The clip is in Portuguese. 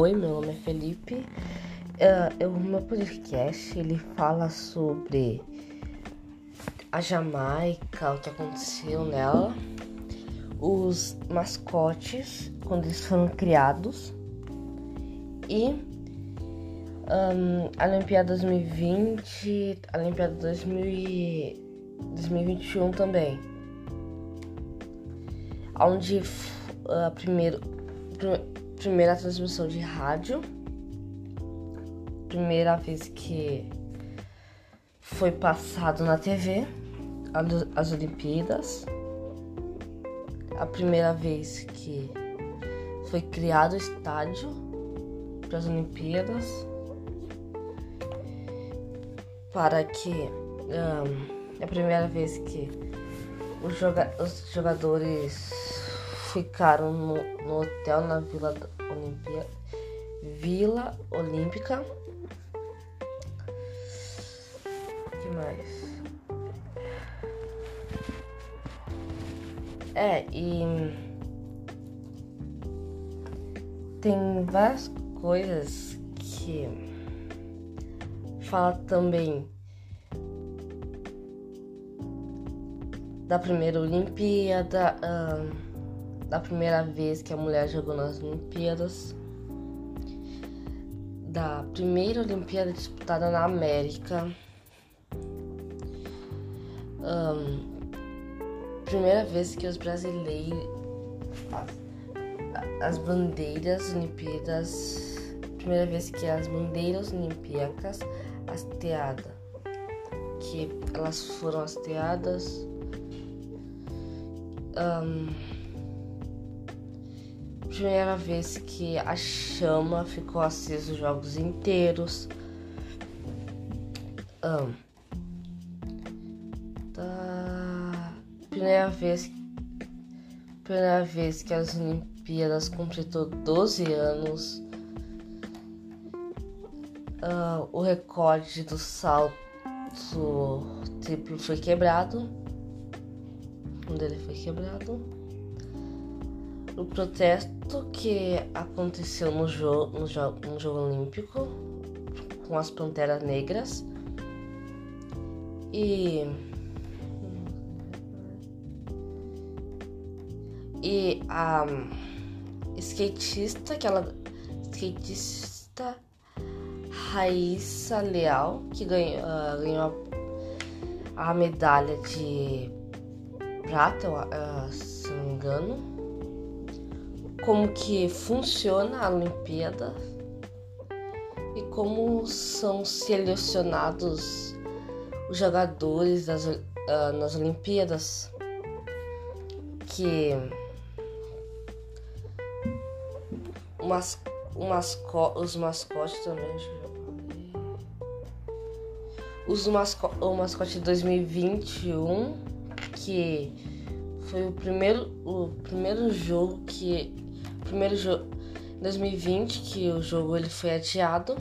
Oi, meu nome é Felipe. Uh, o meu podcast ele fala sobre a Jamaica, o que aconteceu nela, os mascotes quando eles foram criados e um, a Olimpíada 2020, a Olimpíada 2021 também, onde a primeiro primeira transmissão de rádio. Primeira vez que foi passado na TV as Olimpíadas. A primeira vez que foi criado o estádio para as Olimpíadas. Para que um, é a primeira vez que os, joga os jogadores ficaram no, no hotel na Vila Olimpia, Vila Olímpica. que mais? É, e tem várias coisas que fala também da primeira Olimpíada. Uh, da primeira vez que a mulher jogou nas Olimpíadas, da primeira Olimpíada disputada na América, um, primeira vez que os brasileiros as, as bandeiras Olimpíadas, primeira vez que as bandeiras olimpíacas hasteadas, que elas foram hasteadas. Um, primeira vez que a chama ficou acesa os jogos inteiros. Um, da primeira vez primeira vez que as Olimpíadas completou 12 anos. Uh, o recorde do salto triplo foi quebrado. Um dele foi quebrado o protesto que aconteceu no, jo no, jo no Jogo Olímpico com as Panteras Negras e e a skatista, aquela skatista Raíssa Leal, que ganhou, uh, ganhou a, a, medalha de prata, uh, se não me engano como que funciona a Olimpíada e como são selecionados os jogadores das, uh, nas Olimpíadas que mas, masco, os mascotes também os masco, o mascote de 2021 que foi o primeiro o primeiro jogo que primeiro jogo 2020 que o jogo ele foi adiado